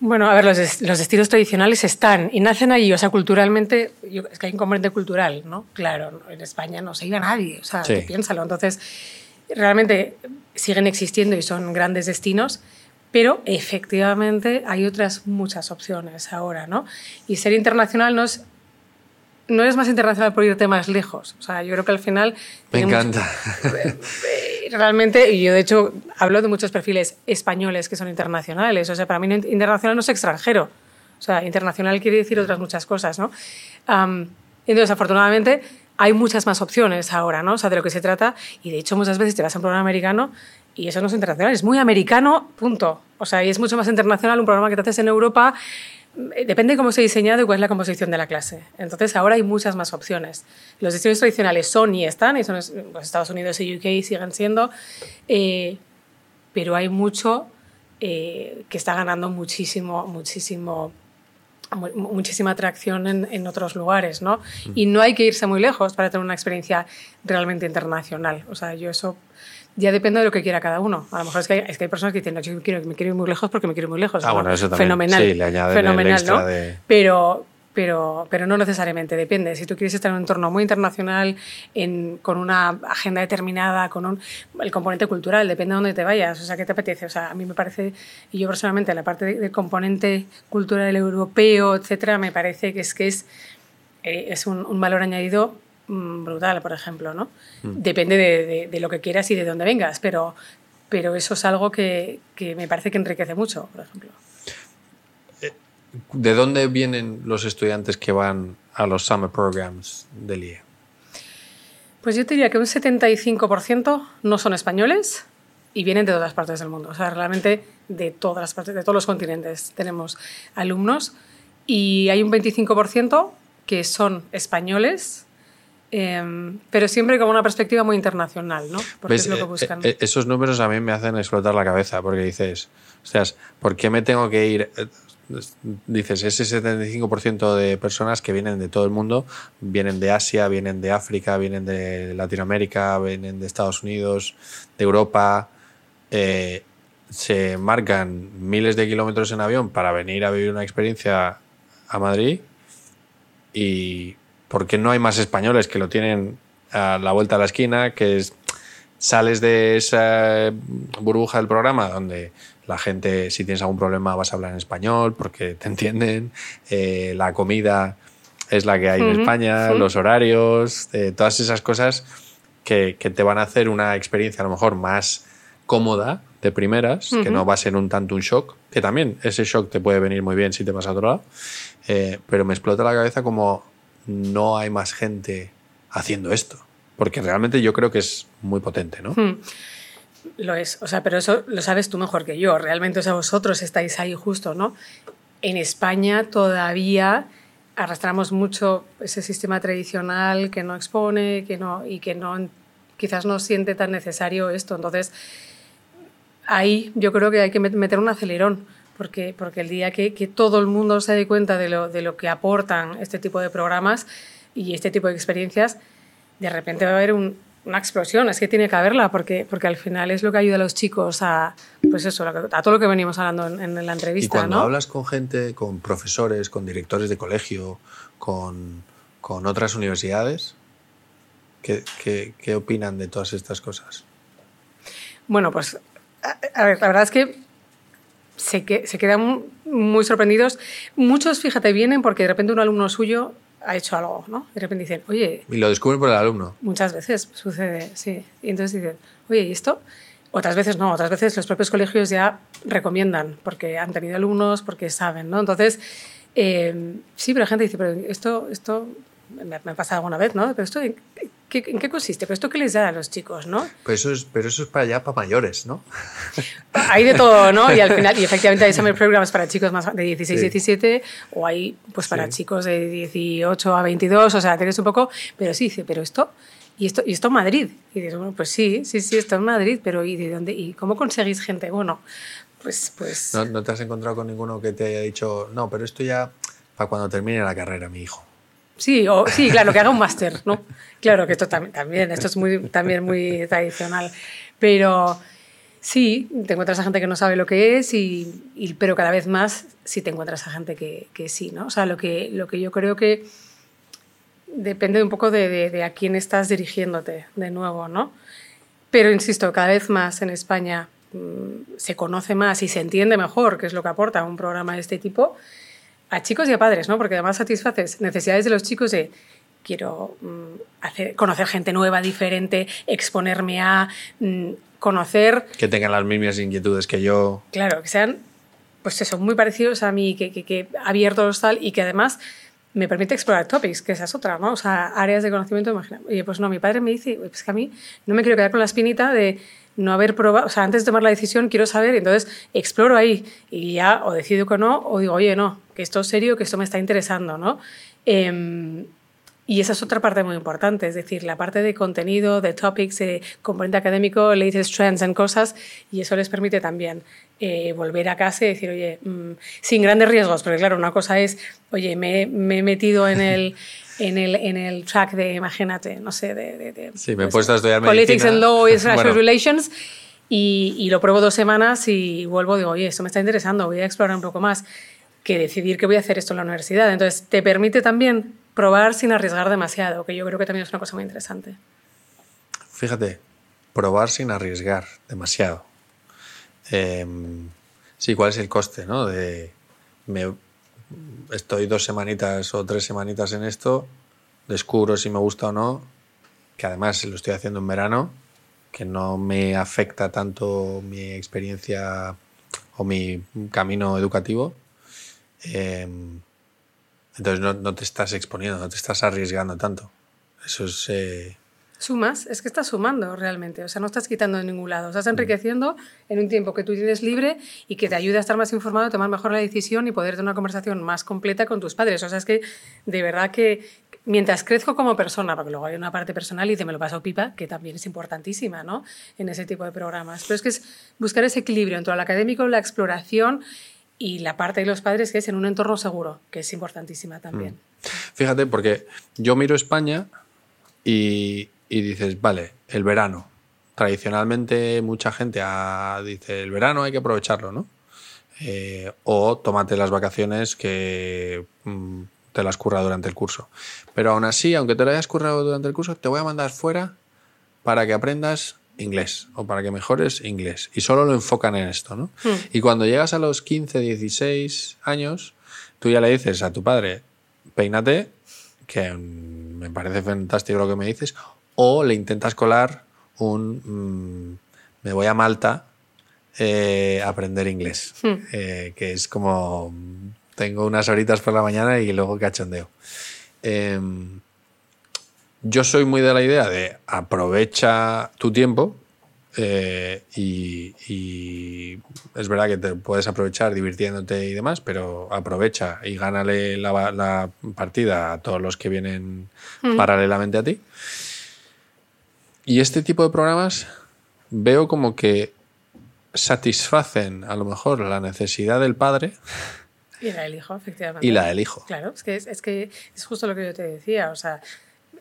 [SPEAKER 2] Bueno, a ver, los, los estilos tradicionales están y nacen allí, o sea, culturalmente, es que hay un componente cultural, ¿no? Claro, en España no se iba nadie, o sea, piénsalo. Entonces, realmente siguen existiendo y son grandes destinos, pero efectivamente hay otras muchas opciones ahora, ¿no? Y ser internacional no es no eres más internacional por irte más lejos. O sea, yo creo que al final...
[SPEAKER 1] Me encanta. [LAUGHS]
[SPEAKER 2] Realmente, y yo de hecho hablo de muchos perfiles españoles que son internacionales. O sea, para mí internacional no es extranjero. O sea, internacional quiere decir otras muchas cosas, ¿no? entonces, afortunadamente, hay muchas más opciones ahora, ¿no? O sea, de lo que se trata. Y de hecho, muchas veces te vas a un programa americano y eso no es internacional, es muy americano, punto. O sea, y es mucho más internacional un programa que te haces en Europa depende de cómo se ha diseñado y cuál es la composición de la clase. Entonces, ahora hay muchas más opciones. Los destinos tradicionales son y están, y son pues, Estados Unidos y UK siguen siendo, eh, pero hay mucho eh, que está ganando muchísimo, muchísimo muchísima atracción en, en, otros lugares, ¿no? Mm. Y no hay que irse muy lejos para tener una experiencia realmente internacional. O sea, yo eso ya depende de lo que quiera cada uno. A lo mejor es que hay, es que hay personas que dicen, no, yo quiero, me quiero ir muy lejos porque me quiero ir muy lejos.
[SPEAKER 1] Ah, bueno, eso también.
[SPEAKER 2] Fenomenal.
[SPEAKER 1] Sí, le añaden fenomenal, ¿no? De...
[SPEAKER 2] Pero, pero, pero no necesariamente, depende. Si tú quieres estar en un entorno muy internacional, en, con una agenda determinada, con un, el componente cultural, depende de dónde te vayas, o sea, ¿qué te apetece? O sea, a mí me parece, y yo personalmente, la parte del componente cultural europeo, etcétera, me parece que es que es, eh, es un, un valor añadido brutal, por ejemplo, ¿no? Mm. Depende de, lo que quieras y de dónde vengas, pero, pero eso es algo que, me parece que enriquece mucho, por ejemplo.
[SPEAKER 1] Eh, ¿De dónde vienen los estudiantes que van a los summer programs del IE?
[SPEAKER 2] Pues yo diría que un 75% no son españoles y vienen de todas partes del mundo. O sea, realmente de todas las partes, de todos los continentes tenemos alumnos y hay un 25% que son españoles Em, pero siempre con una perspectiva muy internacional, ¿no? Porque es lo que
[SPEAKER 1] eh,
[SPEAKER 2] buscan.
[SPEAKER 1] Eh, esos números a mí me hacen explotar la cabeza, porque dices, o sea, ¿por qué me tengo que ir? Eh, dices, ese 75% de personas que vienen de todo el mundo, vienen de Asia, vienen de África, vienen de Latinoamérica, vienen de Estados Unidos, de Europa, se marcan miles de kilómetros en avión para venir a vivir una experiencia a Madrid y ¿por qué no hay más españoles que lo tienen a la vuelta de la esquina, que es, sales de esa burbuja del programa donde la gente, si tienes algún problema, vas a hablar en español porque te entienden, eh, la comida es la que hay en España, los horarios, eh, todas esas cosas que, que te van a hacer una experiencia a lo mejor más cómoda de primeras, que no va a ser un tanto un shock, que también ese shock te puede venir muy bien si te vas a otro lado, eh, pero me explota la cabeza como no hay más gente haciendo esto, porque realmente yo creo que es muy potente, ¿no?
[SPEAKER 2] Hmm. Lo es, o sea, pero eso lo sabes tú mejor que yo, realmente, o sea, vosotros estáis ahí justo, ¿no? En España todavía arrastramos mucho ese sistema tradicional que no expone que no, y que no, quizás no siente tan necesario esto. Entonces, ahí yo creo que hay que meter un acelerón, porque, porque el día que, que todo el mundo se dé cuenta de lo, de lo que aportan este tipo de programas y este tipo de experiencias, de repente va a haber un, una explosión, es que tiene que haberla, porque, porque al final es lo que ayuda a los chicos a, pues eso, a todo lo que venimos hablando en, en la entrevista.
[SPEAKER 1] Y cuando
[SPEAKER 2] ¿no?
[SPEAKER 1] hablas con gente, con profesores, con directores de colegio, con, con otras universidades, ¿qué, qué, qué opinan de todas estas cosas?
[SPEAKER 2] Bueno, pues a, ver, la verdad es que se, que se quedan muy sorprendidos. Muchos, fíjate, vienen porque de repente un alumno suyo ha hecho algo, ¿no? De repente dicen, oye...
[SPEAKER 1] Y lo descubren por el alumno.
[SPEAKER 2] Muchas veces sucede, sí. Y entonces dicen, oye, ¿y esto? Otras veces no, otras veces los propios colegios ya recomiendan porque han tenido alumnos, porque saben, ¿no? Entonces, eh, sí, pero la gente dice, pero esto, esto me, me ha pasado alguna vez, ¿no? Pero esto, ¿en qué, ¿en qué consiste? ¿Pero esto qué les da a los chicos, no?
[SPEAKER 1] Pero eso es, pero eso es para allá, para mayores, ¿no?
[SPEAKER 2] Hay de todo, ¿no? Y al final, y [LAUGHS] efectivamente hay summer programs para chicos más de 16,
[SPEAKER 1] Sí.
[SPEAKER 2] 17, o hay pues para
[SPEAKER 1] Sí.
[SPEAKER 2] chicos de 18 a 22, o sea, tienes un poco, pero sí, dice, pero esto, y esto, y esto en Madrid. Y dices, bueno, pues sí, sí, sí, esto en Madrid, pero ¿y de dónde? ¿Y cómo conseguís gente? Bueno, pues, pues...
[SPEAKER 1] ¿No, no te has encontrado con ninguno que te haya dicho, no, pero esto ya para cuando termine la carrera, mi hijo?
[SPEAKER 2] Sí, o, sí, claro, que haga un máster, ¿no? Claro que esto también, esto es muy, también muy tradicional. Pero sí, te encuentras a gente que no sabe lo que es, y, pero cada vez más sí te encuentras a gente que, sí, ¿no? O sea, lo que, lo que yo creo que depende un poco de a quién estás dirigiéndote, de nuevo, ¿no? Pero insisto, cada vez más en España mm, se conoce más y se entiende mejor qué es lo que aporta un programa de este tipo a chicos y a padres, ¿no? Porque además satisfaces necesidades de los chicos de quiero mm, hacer, conocer gente nueva, diferente, exponerme a mm, conocer,
[SPEAKER 1] Que tengan las mismas inquietudes que yo.
[SPEAKER 2] claro, que sean, pues eso, muy parecidos a mí, que, que, que abiertos tal y que además me permite explorar topics, que esa es otra, ¿no? O sea, áreas de conocimiento, imagina. Oye, pues no, mi padre me dice, pues que a mí no me quiero quedar con la espinita de no haber probado, o sea, antes de tomar la decisión quiero saber, entonces exploro ahí y ya o decido que no, o digo, oye, no, que esto es serio, que esto me está interesando, ¿no? Em, y esa es otra parte muy importante, es decir, la parte de contenido, de topics, componente académico, latest trends en cosas, y eso les permite también eh, volver a casa y decir, oye, mm, sin grandes riesgos, porque claro, una cosa es, oye, me, me he metido en el, [LAUGHS] en, el, en el track de, imagínate, no sé, de... de, de,
[SPEAKER 1] Sí, me he puesto a estudiar
[SPEAKER 2] Politics
[SPEAKER 1] medicina.
[SPEAKER 2] and Law [LAUGHS] International
[SPEAKER 1] Bueno.
[SPEAKER 2] Relations, y, y lo pruebo dos semanas y vuelvo digo, oye, esto me está interesando, voy a explorar un poco más que decidir que voy a hacer esto en la universidad. Entonces, te permite también probar sin arriesgar demasiado, que yo creo que también es una cosa muy interesante.
[SPEAKER 1] Fíjate, probar sin arriesgar demasiado. Em, sí, ¿cuál es el coste, no? De me, estoy dos semanitas o tres semanitas en esto, descubro si me gusta o no, que además lo estoy haciendo en verano, que no me afecta tanto mi experiencia o mi camino educativo. Em, entonces no, no te estás exponiendo, no te estás arriesgando tanto. Eso es... eh,
[SPEAKER 2] Sumas, es que estás sumando realmente, o sea, no estás quitando de ningún lado,
[SPEAKER 1] Mm.
[SPEAKER 2] estás enriqueciendo en un tiempo que tú tienes libre y que te ayuda a estar más informado, a tomar mejor la decisión y poder tener una conversación más completa con tus padres. O sea, es que de verdad que mientras crezco como persona, porque luego hay una parte personal y te me lo paso pipa, que también es importantísima, ¿no? En ese tipo de programas. Pero es que es buscar ese equilibrio entre lo académico, la exploración y la parte de los padres que es en un entorno seguro, que es importantísima también.
[SPEAKER 1] Fíjate, porque yo miro España y, y dices, vale, el verano. Tradicionalmente mucha gente ha- dice, el verano hay que aprovecharlo, ¿no? Eh, o tómate las vacaciones que mm, te las curra durante el curso. Pero aún así, aunque te lo hayas currado durante el curso, te voy a mandar fuera para que aprendas inglés o para que mejores inglés. Y solo lo enfocan en esto, ¿no? Y cuando llegas a los 15, 16 años, tú ya le dices a tu padre, peínate, que me parece fantástico lo que me dices, o le intentas colar un mm, me voy a Malta eh, a aprender inglés,
[SPEAKER 2] Hmm.
[SPEAKER 1] eh, que es como tengo unas horitas por la mañana y luego cachondeo. Em, yo soy muy de la idea de aprovecha tu tiempo eh, y, y es verdad que te puedes aprovechar divirtiéndote y demás, pero aprovecha y gánale la, la partida a todos los que vienen paralelamente a ti. Y este tipo de programas veo como que satisfacen a lo mejor la necesidad del padre
[SPEAKER 2] Y la del hijo, efectivamente.
[SPEAKER 1] y la del hijo.
[SPEAKER 2] Claro, es que es, es que es justo lo que yo te decía. O sea,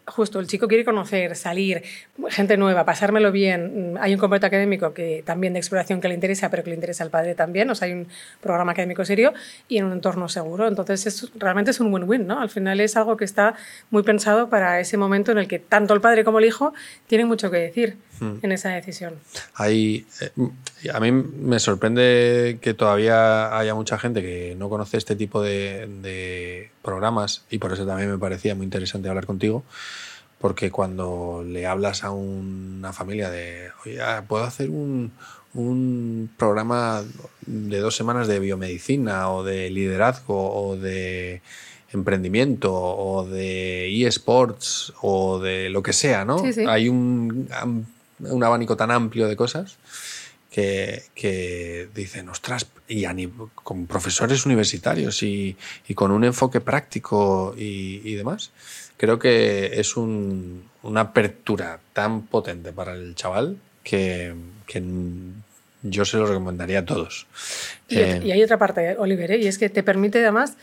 [SPEAKER 2] justo el chico quiere conocer, salir, gente nueva, pasármelo bien. Hay un componente académico que también de exploración que le interesa, pero que le interesa al padre también. O sea, hay un programa académico serio y en un entorno seguro. Entonces, es, realmente es un win-win, ¿no? Al final es algo que está muy pensado para ese momento en el que tanto el padre como el hijo tienen mucho que decir en esa decisión.
[SPEAKER 1] Hay, eh, a mí me sorprende que todavía haya mucha gente que no conoce este tipo de, de programas y por eso también me parecía muy interesante hablar contigo, porque cuando le hablas a una familia de, oye, ah, puedo hacer un, un programa de dos semanas de biomedicina o de liderazgo o de emprendimiento o de eSports o de lo que sea, ¿no?
[SPEAKER 2] Sí, sí.
[SPEAKER 1] Hay un, un abanico tan amplio de cosas que, que dicen, ostras, y a con profesores universitarios y, y con un enfoque práctico y, y demás, creo que es un- una apertura tan potente para el chaval que, que yo se lo recomendaría a todos.
[SPEAKER 2] Y,
[SPEAKER 1] Eh,
[SPEAKER 2] y hay otra parte, Oliver, ¿eh? y es que te permite además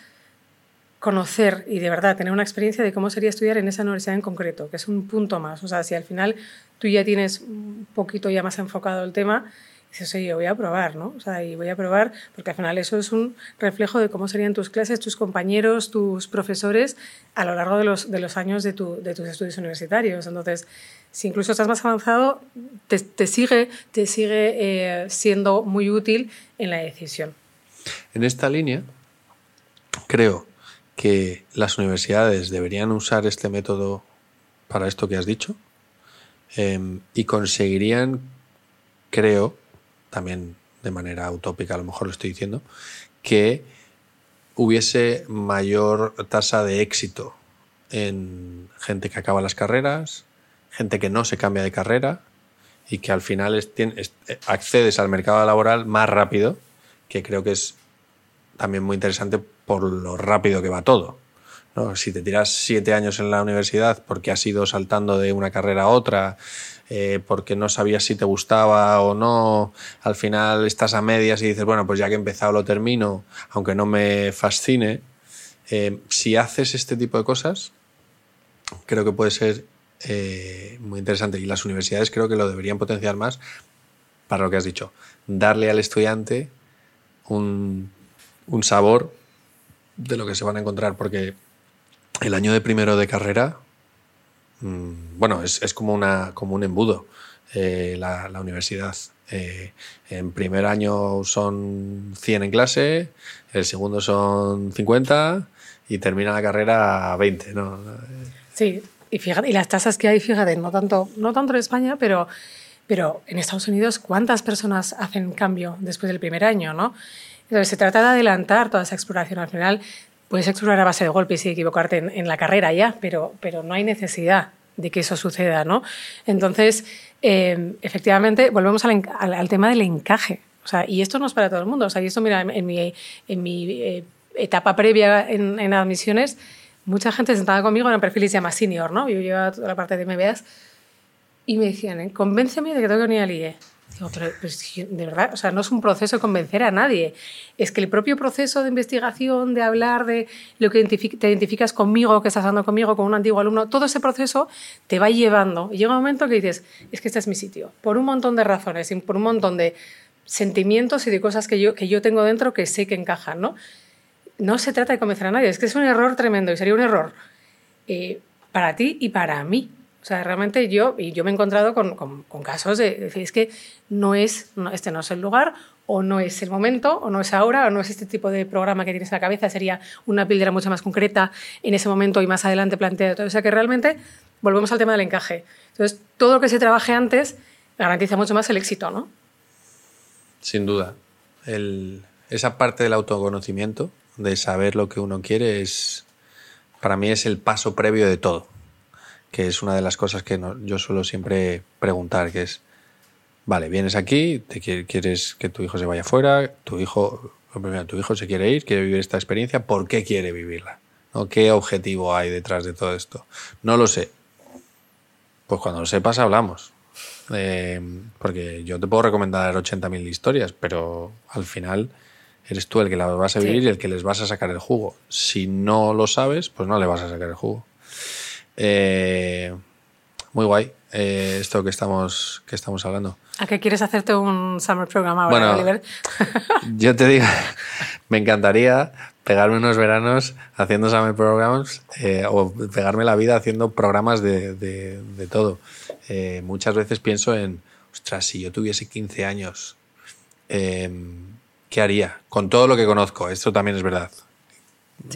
[SPEAKER 2] conocer y de verdad tener una experiencia de cómo sería estudiar en esa universidad en concreto, que es un punto más. O sea, si al final tú ya tienes un poquito ya más enfocado el tema, dices, oye, voy a probar, ¿no? O sea, y voy a probar, porque al final eso es un reflejo de cómo serían tus clases, tus compañeros, tus profesores a lo largo de los, de los años de, tu- de tus estudios universitarios. Entonces, si incluso estás más avanzado, te, sigue, te sigue eh, siendo muy útil en la decisión.
[SPEAKER 1] En esta línea, creo que las universidades deberían usar este método para esto que has dicho eh, y conseguirían, creo, también de manera utópica a lo mejor lo estoy diciendo, que hubiese mayor tasa de éxito en gente que acaba las carreras, gente que no se cambia de carrera y que al final eh, accedes al mercado laboral más rápido, que creo que es también muy interesante por lo rápido que va todo. Si te tiras siete años en la universidad porque has ido saltando de una carrera a otra, eh, porque no sabías si te gustaba o no, al final estás a medias y dices, bueno, pues ya que he empezado lo termino, aunque no me fascine. Eh, si haces este tipo de cosas, creo que puede ser eh, muy interesante. Y las universidades creo que lo deberían potenciar más para lo que has dicho, darle al estudiante un, sabor de lo que se van a encontrar, porque el año de primero de carrera, bueno, es, como, una, como un embudo eh, la, la universidad. Eh, en primer año son 100 en clase, el segundo son 50 y termina la carrera a 20, ¿no?
[SPEAKER 2] Sí, y fíjate, las tasas que hay, fíjate, no tanto, no tanto en España, pero, pero en Estados Unidos, ¿cuántas personas hacen cambio después del primer año, no? Entonces, se trata de adelantar toda esa exploración. Al final, puedes explorar a base de golpes y equivocarte en, en la carrera ya, pero, pero no hay necesidad de que eso suceda, ¿no? Entonces, eh, efectivamente, volvemos al, al, al tema del encaje. O sea, y esto no es para todo el mundo. O sea, y esto, mira, en, en mi, en mi eh, etapa previa en, en admisiones, mucha gente sentada conmigo en un perfil que se llama senior, ¿no? Yo llevaba toda la parte de MBAs y me decían, ¿eh? convénceme de que tengo que venir al IE. De verdad, o sea, no es un proceso de convencer a nadie. Es que el propio proceso de investigación, de hablar de lo que te identificas conmigo, que estás hablando conmigo, con un antiguo alumno, todo ese proceso te va llevando. Y llega un momento que dices, es que este es mi sitio. Por un montón de razones por un montón de sentimientos y de cosas que yo, que yo tengo dentro que sé que encajan, ¿no? No se trata de convencer a nadie, es que es un error tremendo y sería un error eh, para ti y para mí. O sea, realmente yo, y yo me he encontrado con, casos de, decir, es que no es, no, este no es el lugar, o no es el momento, o no es ahora, o no es este tipo de programa que tienes en la cabeza, sería una píldora mucho más concreta en ese momento y más adelante planteado. O sea que realmente volvemos al tema del encaje. Entonces, todo lo que se trabaje antes garantiza mucho más el éxito, ¿no?
[SPEAKER 1] Sin duda. Esa parte del autoconocimiento, de saber lo que uno quiere, es para mí es el paso previo de todo, que es una de las cosas que yo suelo siempre preguntar, que es, vale, vienes aquí, te quieres que tu hijo se vaya fuera, tu hijo, tu hijo se quiere ir, quiere vivir esta experiencia, ¿por qué quiere vivirla? ¿No? ¿Qué objetivo hay detrás de todo esto? No lo sé. Pues cuando lo sepas hablamos. Eh, porque yo te puedo recomendar 80.000 historias, pero al final eres tú el que las vas a vivir y el que les vas a sacar el jugo. Si no lo sabes, pues no le vas a sacar el jugo. Eh, muy guay eh, esto que estamos, que estamos hablando.
[SPEAKER 2] ¿A qué quieres hacerte un summer program ahora, Oliver? [LAUGHS]
[SPEAKER 1] yo te digo, me encantaría pegarme unos veranos haciendo summer programs eh, o pegarme la vida haciendo programas de, de, todo. muchas veces pienso en, ostras, si yo tuviese 15 años, em, ¿qué haría? Con todo lo que conozco, esto también es verdad.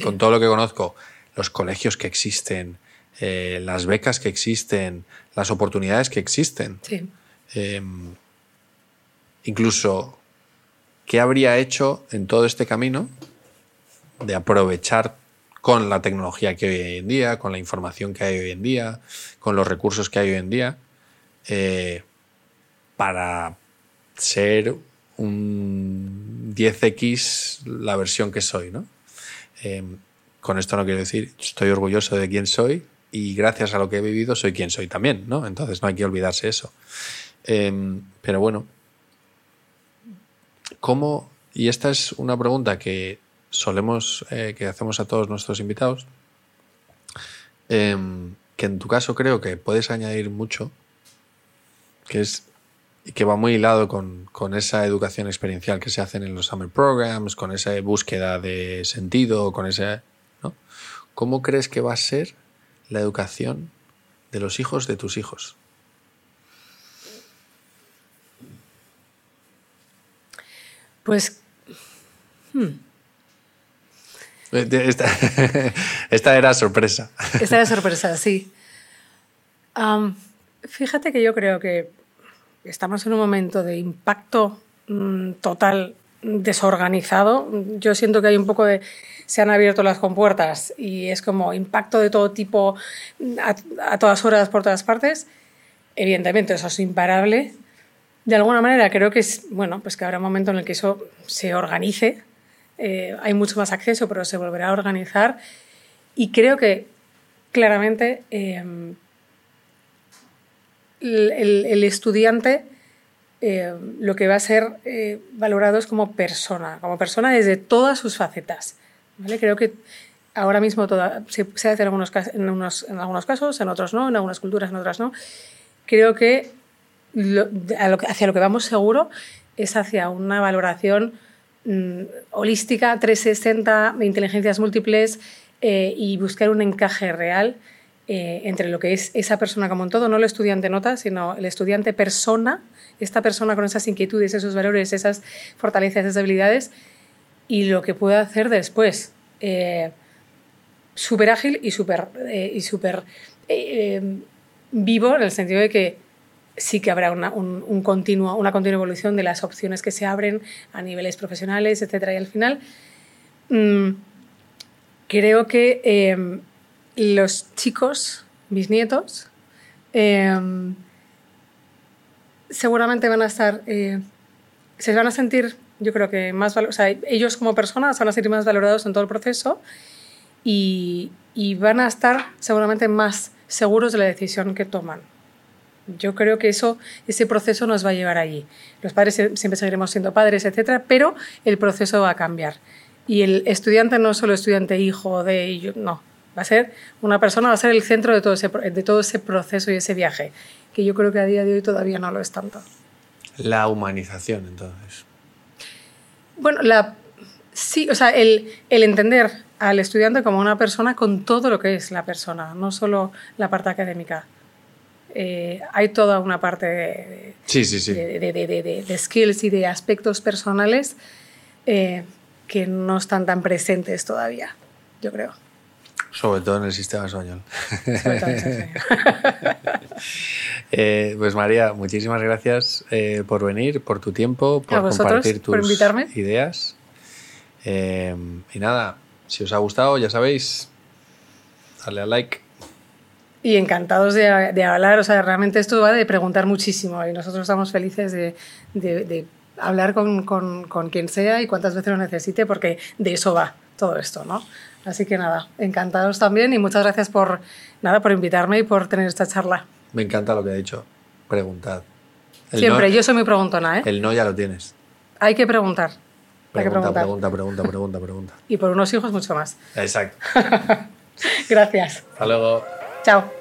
[SPEAKER 1] Con todo lo que conozco, los colegios que existen, eh, las becas que existen, las oportunidades que existen.
[SPEAKER 2] Sí.
[SPEAKER 1] Em, incluso, ¿qué habría hecho en todo este camino de aprovechar con la tecnología que hay hoy en día, con la información que hay hoy en día, con los recursos que hay hoy en día, eh, para ser un 10x la versión que soy, ¿no? Em, con esto no quiero decir, estoy orgulloso de quién soy y gracias a lo que he vivido soy quien soy también, ¿no? Entonces no hay que olvidarse eso. Em, pero bueno, ¿cómo? Y esta es una pregunta que solemos, eh, que hacemos a todos nuestros invitados, em, que en tu caso creo que puedes añadir mucho, que es que va muy hilado con, con, esa educación experiencial que se hacen en los summer programs, con esa búsqueda de sentido, con ese... ¿no? ¿Cómo crees que va a ser la educación de los hijos de tus hijos?
[SPEAKER 2] Pues... Hmm.
[SPEAKER 1] Esta, [LAUGHS] esta, era sorpresa.
[SPEAKER 2] Esta era sorpresa, sí. fíjate que yo creo que estamos en un momento de impacto mm, total desorganizado. Yo siento que hay un poco de... Se han abierto las compuertas y es como impacto de todo tipo a, todas horas por todas partes. Evidentemente eso es imparable. De alguna manera creo que es, bueno, pues que habrá un momento en el que eso se organice. Eh, hay mucho más acceso, pero se volverá a organizar. Y creo que claramente eh, el, estudiante eh, lo que va a ser eh, valorado es como persona, como persona desde todas sus facetas. Creo que ahora mismo se, hace en algunos, en, en algunos casos, en otros no, en algunas culturas, en otras no. Creo que, hacia lo que vamos seguro es hacia una valoración mm, holística, 360, de inteligencias múltiples eh, y buscar un encaje real eh, entre lo que es esa persona como en todo, no el estudiante nota, sino el estudiante persona, esta persona con esas inquietudes, esos valores, esas fortalezas, esas habilidades, y lo que puede hacer después. Eh, súper ágil y súper eh, y super, vivo en el sentido de que sí que habrá una, un, continuo, una continua evolución de las opciones que se abren a niveles profesionales, etc. Y al final mm, creo que los chicos, mis nietos, em, seguramente van a estar, eh, se van a sentir, yo creo que más, o ellos como personas van a ser más valorados en todo el proceso y, y van a estar seguramente más seguros de la decisión que toman. Yo creo que eso, ese proceso nos va a llevar allí. Los padres siempre seguiremos siendo padres, etcétera, pero el proceso va a cambiar. Y el estudiante no es solo estudiante hijo de ellos, no. Va a ser una persona, va a ser el centro de todo, ese, de todo ese proceso y ese viaje, que yo creo que a día de hoy todavía no lo es tanto.
[SPEAKER 1] La humanización, entonces.
[SPEAKER 2] Bueno, la, sí, o sea, el, el entender al estudiante como una persona con todo lo que es la persona, no solo la parte académica. eh, hay toda una parte de,
[SPEAKER 1] Sí, sí, sí.
[SPEAKER 2] de, de- de- de- de skills y de aspectos personales eh, que no están tan presentes todavía, yo creo.
[SPEAKER 1] Sobre todo en el sistema español.
[SPEAKER 2] Sobre todo. [LAUGHS]
[SPEAKER 1] Eh, pues María, muchísimas gracias eh, por venir, por tu tiempo, por
[SPEAKER 2] A vosotros,
[SPEAKER 1] compartir tus
[SPEAKER 2] por invitarme.
[SPEAKER 1] ideas. Eh, y nada, si os ha gustado, ya sabéis, darle al like.
[SPEAKER 2] Y encantados de, de hablar, o sea, realmente esto va de preguntar muchísimo y nosotros estamos felices de, de- de hablar con, con- con quien sea y cuantas veces lo necesite porque de eso va todo esto, ¿no? Así que nada, encantados también y muchas gracias por, nada, por invitarme y por tener esta charla.
[SPEAKER 1] Me encanta lo que ha dicho. Preguntad. El
[SPEAKER 2] Siempre,
[SPEAKER 1] no,
[SPEAKER 2] yo soy muy preguntona, ¿eh?
[SPEAKER 1] El no ya lo tienes.
[SPEAKER 2] Hay que preguntar. Hay que
[SPEAKER 1] Pregunta,
[SPEAKER 2] preguntar.
[SPEAKER 1] pregunta, pregunta, pregunta, pregunta.
[SPEAKER 2] Y por unos hijos mucho más.
[SPEAKER 1] Exacto. [LAUGHS]
[SPEAKER 2] Gracias.
[SPEAKER 1] Hasta luego.
[SPEAKER 2] Chao.